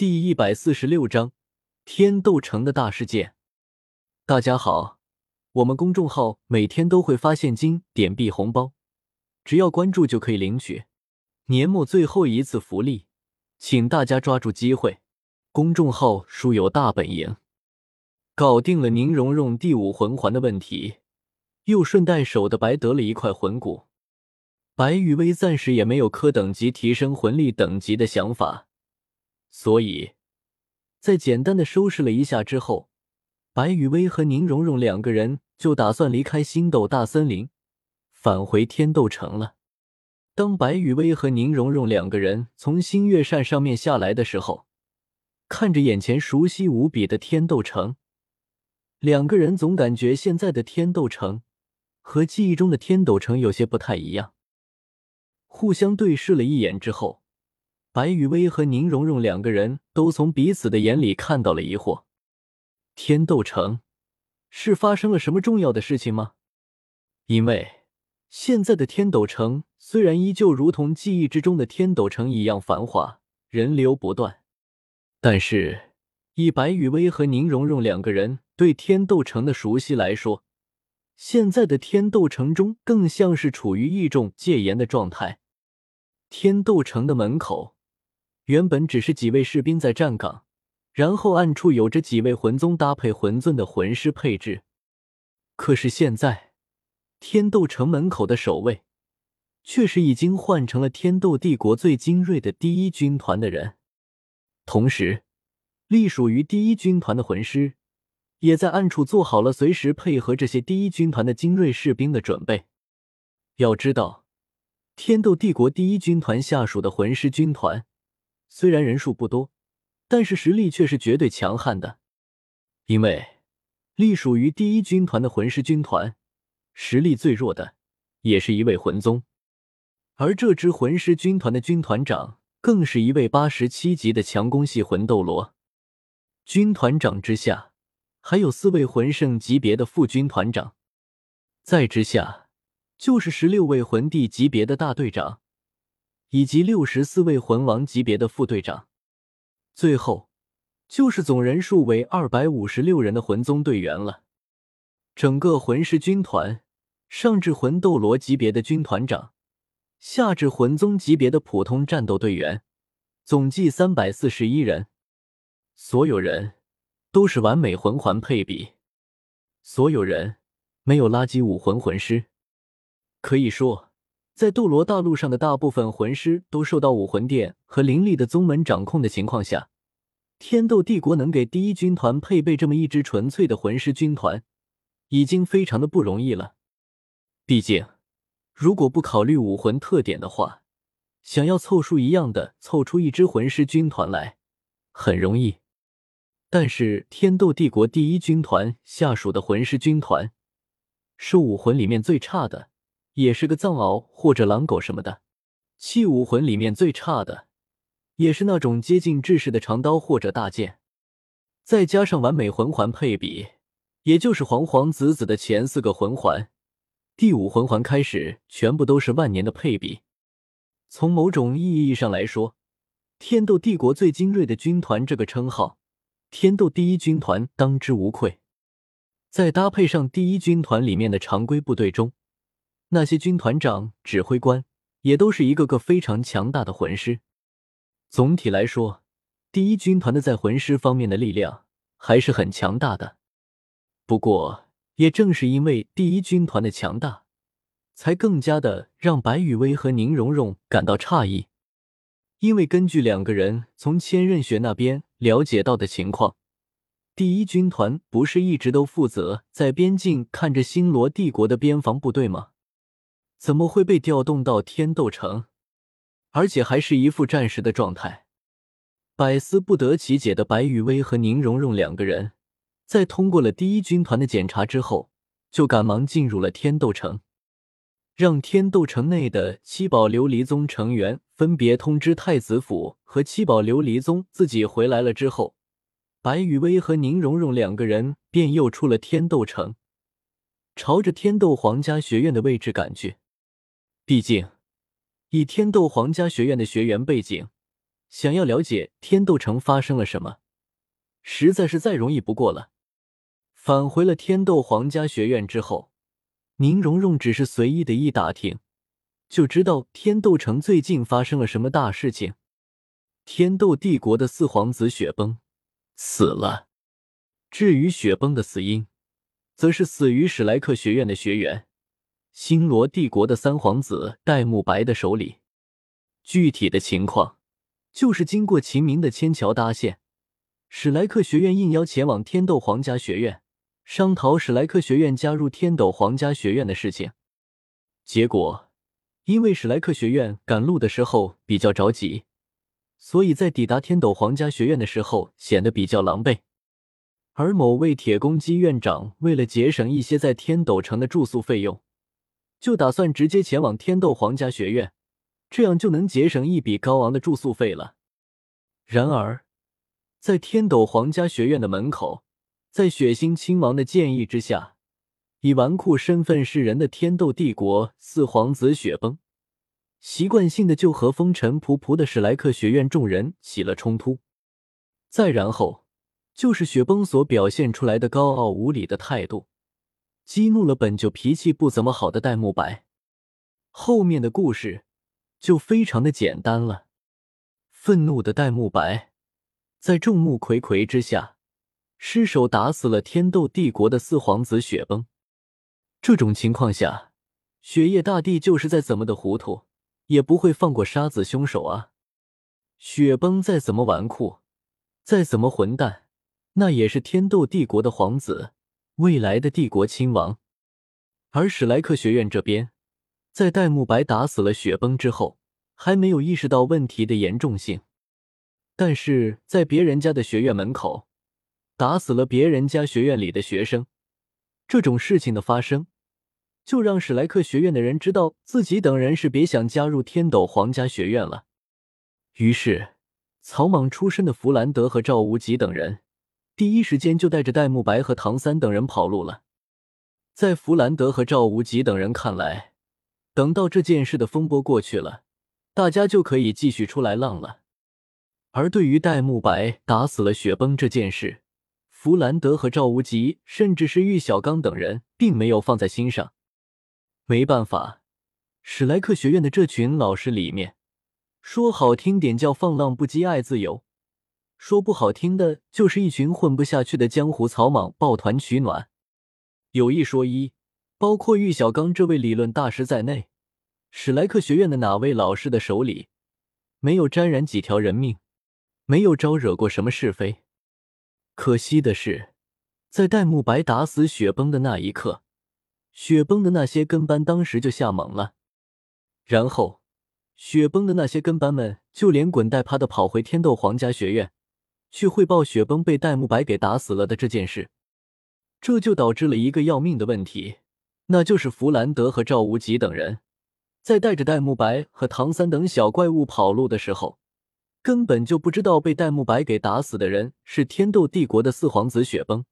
第一百四十六章天斗城的大事件。大家好，我们公众号每天都会发现金点币红包，只要关注就可以领取。年末最后一次福利，请大家抓住机会。公众号书有大本营，搞定了宁荣荣第五魂环的问题，又顺带手的白得了一块魂骨。白羽薇暂时也没有科等级提升魂力等级的想法。所以，在简单的收拾了一下之后，白雨薇和宁荣荣两个人就打算离开星斗大森林，返回天斗城了。当白雨薇和宁荣荣两个人从星月扇上面下来的时候，看着眼前熟悉无比的天斗城，两个人总感觉现在的天斗城和记忆中的天斗城有些不太一样。互相对视了一眼之后。白雨薇和宁荣荣两个人都从彼此的眼里看到了疑惑。天斗城是发生了什么重要的事情吗？因为现在的天斗城虽然依旧如同记忆之中的天斗城一样繁华，人流不断，但是以白雨薇和宁荣荣两个人对天斗城的熟悉来说，现在的天斗城中更像是处于一种戒严的状态。天斗城的门口。原本只是几位士兵在站岗，然后暗处有着几位魂宗搭配魂尊的魂师配置。可是现在，天斗城门口的守卫，却是已经换成了天斗帝国最精锐的第一军团的人。同时，隶属于第一军团的魂师，也在暗处做好了随时配合这些第一军团的精锐士兵的准备。要知道，天斗帝国第一军团下属的魂师军团。虽然人数不多，但是实力却是绝对强悍的。因为隶属于第一军团的魂师军团，实力最弱的也是一位魂宗，而这支魂师军团的军团长更是一位八十七级的强攻系魂斗罗。军团长之下还有四位魂圣级别的副军团长，再之下就是十六位魂帝级别的大队长。以及六十四位魂王级别的副队长，最后就是总人数为二百五十六人的魂宗队员了。整个魂师军团，上至魂斗罗级别的军团长，下至魂宗级别的普通战斗队员，总计三百四十一人。所有人都是完美魂环配比，所有人没有垃圾武魂魂师，可以说。在斗罗大陆上的大部分魂师都受到武魂殿和灵力的宗门掌控的情况下，天斗帝国能给第一军团配备这么一支纯粹的魂师军团，已经非常的不容易了。毕竟，如果不考虑武魂特点的话，想要凑数一样的凑出一支魂师军团来，很容易。但是，天斗帝国第一军团下属的魂师军团，是武魂里面最差的。也是个藏獒或者狼狗什么的，器武魂里面最差的，也是那种接近制式的长刀或者大剑，再加上完美魂环配比，也就是黄黄紫紫的前四个魂环，第五魂环开始全部都是万年的配比。从某种意义上来说，天斗帝国最精锐的军团这个称号，天斗第一军团当之无愧。再搭配上第一军团里面的常规部队中。那些军团长、指挥官也都是一个个非常强大的魂师。总体来说，第一军团的在魂师方面的力量还是很强大的。不过，也正是因为第一军团的强大，才更加的让白雨薇和宁荣荣感到诧异。因为根据两个人从千仞雪那边了解到的情况，第一军团不是一直都负责在边境看着星罗帝国的边防部队吗？怎么会被调动到天斗城，而且还是一副战时的状态？百思不得其解的白雨薇和宁荣荣两个人，在通过了第一军团的检查之后，就赶忙进入了天斗城，让天斗城内的七宝琉璃宗成员分别通知太子府和七宝琉璃宗自己回来了之后，白雨薇和宁荣荣两个人便又出了天斗城，朝着天斗皇家学院的位置赶去。毕竟，以天斗皇家学院的学员背景，想要了解天斗城发生了什么，实在是再容易不过了。返回了天斗皇家学院之后，宁荣荣只是随意的一打听，就知道天斗城最近发生了什么大事情。天斗帝国的四皇子雪崩死了。至于雪崩的死因，则是死于史莱克学院的学员星罗帝国的三皇子戴沐白的手里。具体的情况，就是经过秦明的牵桥搭线，史莱克学院应邀前往天斗皇家学院，商讨史莱克学院加入天斗皇家学院的事情。结果，因为史莱克学院赶路的时候比较着急，所以在抵达天斗皇家学院的时候显得比较狼狈。而某位铁公鸡院长为了节省一些在天斗城的住宿费用，就打算直接前往天斗皇家学院。这样就能节省一笔高昂的住宿费了。然而，在天斗皇家学院的门口，在血腥亲王的建议之下，以纨绔身份示人的天斗帝国四皇子雪崩，习惯性的就和风尘仆仆的史莱克学院众人起了冲突。再然后，就是雪崩所表现出来的高傲无礼的态度，激怒了本就脾气不怎么好的戴沐白。后面的故事。就非常的简单了。愤怒的戴沐白在众目睽睽之下失手打死了天斗帝国的四皇子雪崩。这种情况下，雪夜大帝就是再怎么的糊涂，也不会放过杀子凶手啊！雪崩再怎么纨绔，再怎么混蛋，那也是天斗帝国的皇子，未来的帝国亲王。而史莱克学院这边。在戴沐白打死了雪崩之后，还没有意识到问题的严重性。但是在别人家的学院门口打死了别人家学院里的学生，这种事情的发生，就让史莱克学院的人知道自己等人是别想加入天斗皇家学院了。于是，草莽出身的弗兰德和赵无极等人第一时间就带着戴沐白和唐三等人跑路了。在弗兰德和赵无极等人看来，等到这件事的风波过去了，大家就可以继续出来浪了。而对于戴沐白打死了雪崩这件事，弗兰德和赵无极，甚至是玉小刚等人，并没有放在心上。没办法，史莱克学院的这群老师里面，说好听点叫放浪不羁爱自由，说不好听的就是一群混不下去的江湖草莽，抱团取暖。有一说一。包括玉小刚这位理论大师在内，史莱克学院的哪位老师的手里没有沾染几条人命，没有招惹过什么是非？可惜的是，在戴沐白打死雪崩的那一刻，雪崩的那些跟班当时就吓懵了，然后雪崩的那些跟班们就连滚带爬的跑回天斗皇家学院，去汇报雪崩被戴沐白给打死了的这件事，这就导致了一个要命的问题。那就是弗兰德和赵无极等人，在带着戴沐白和唐三等小怪物跑路的时候，根本就不知道被戴沐白给打死的人是天斗帝国的四皇子雪崩。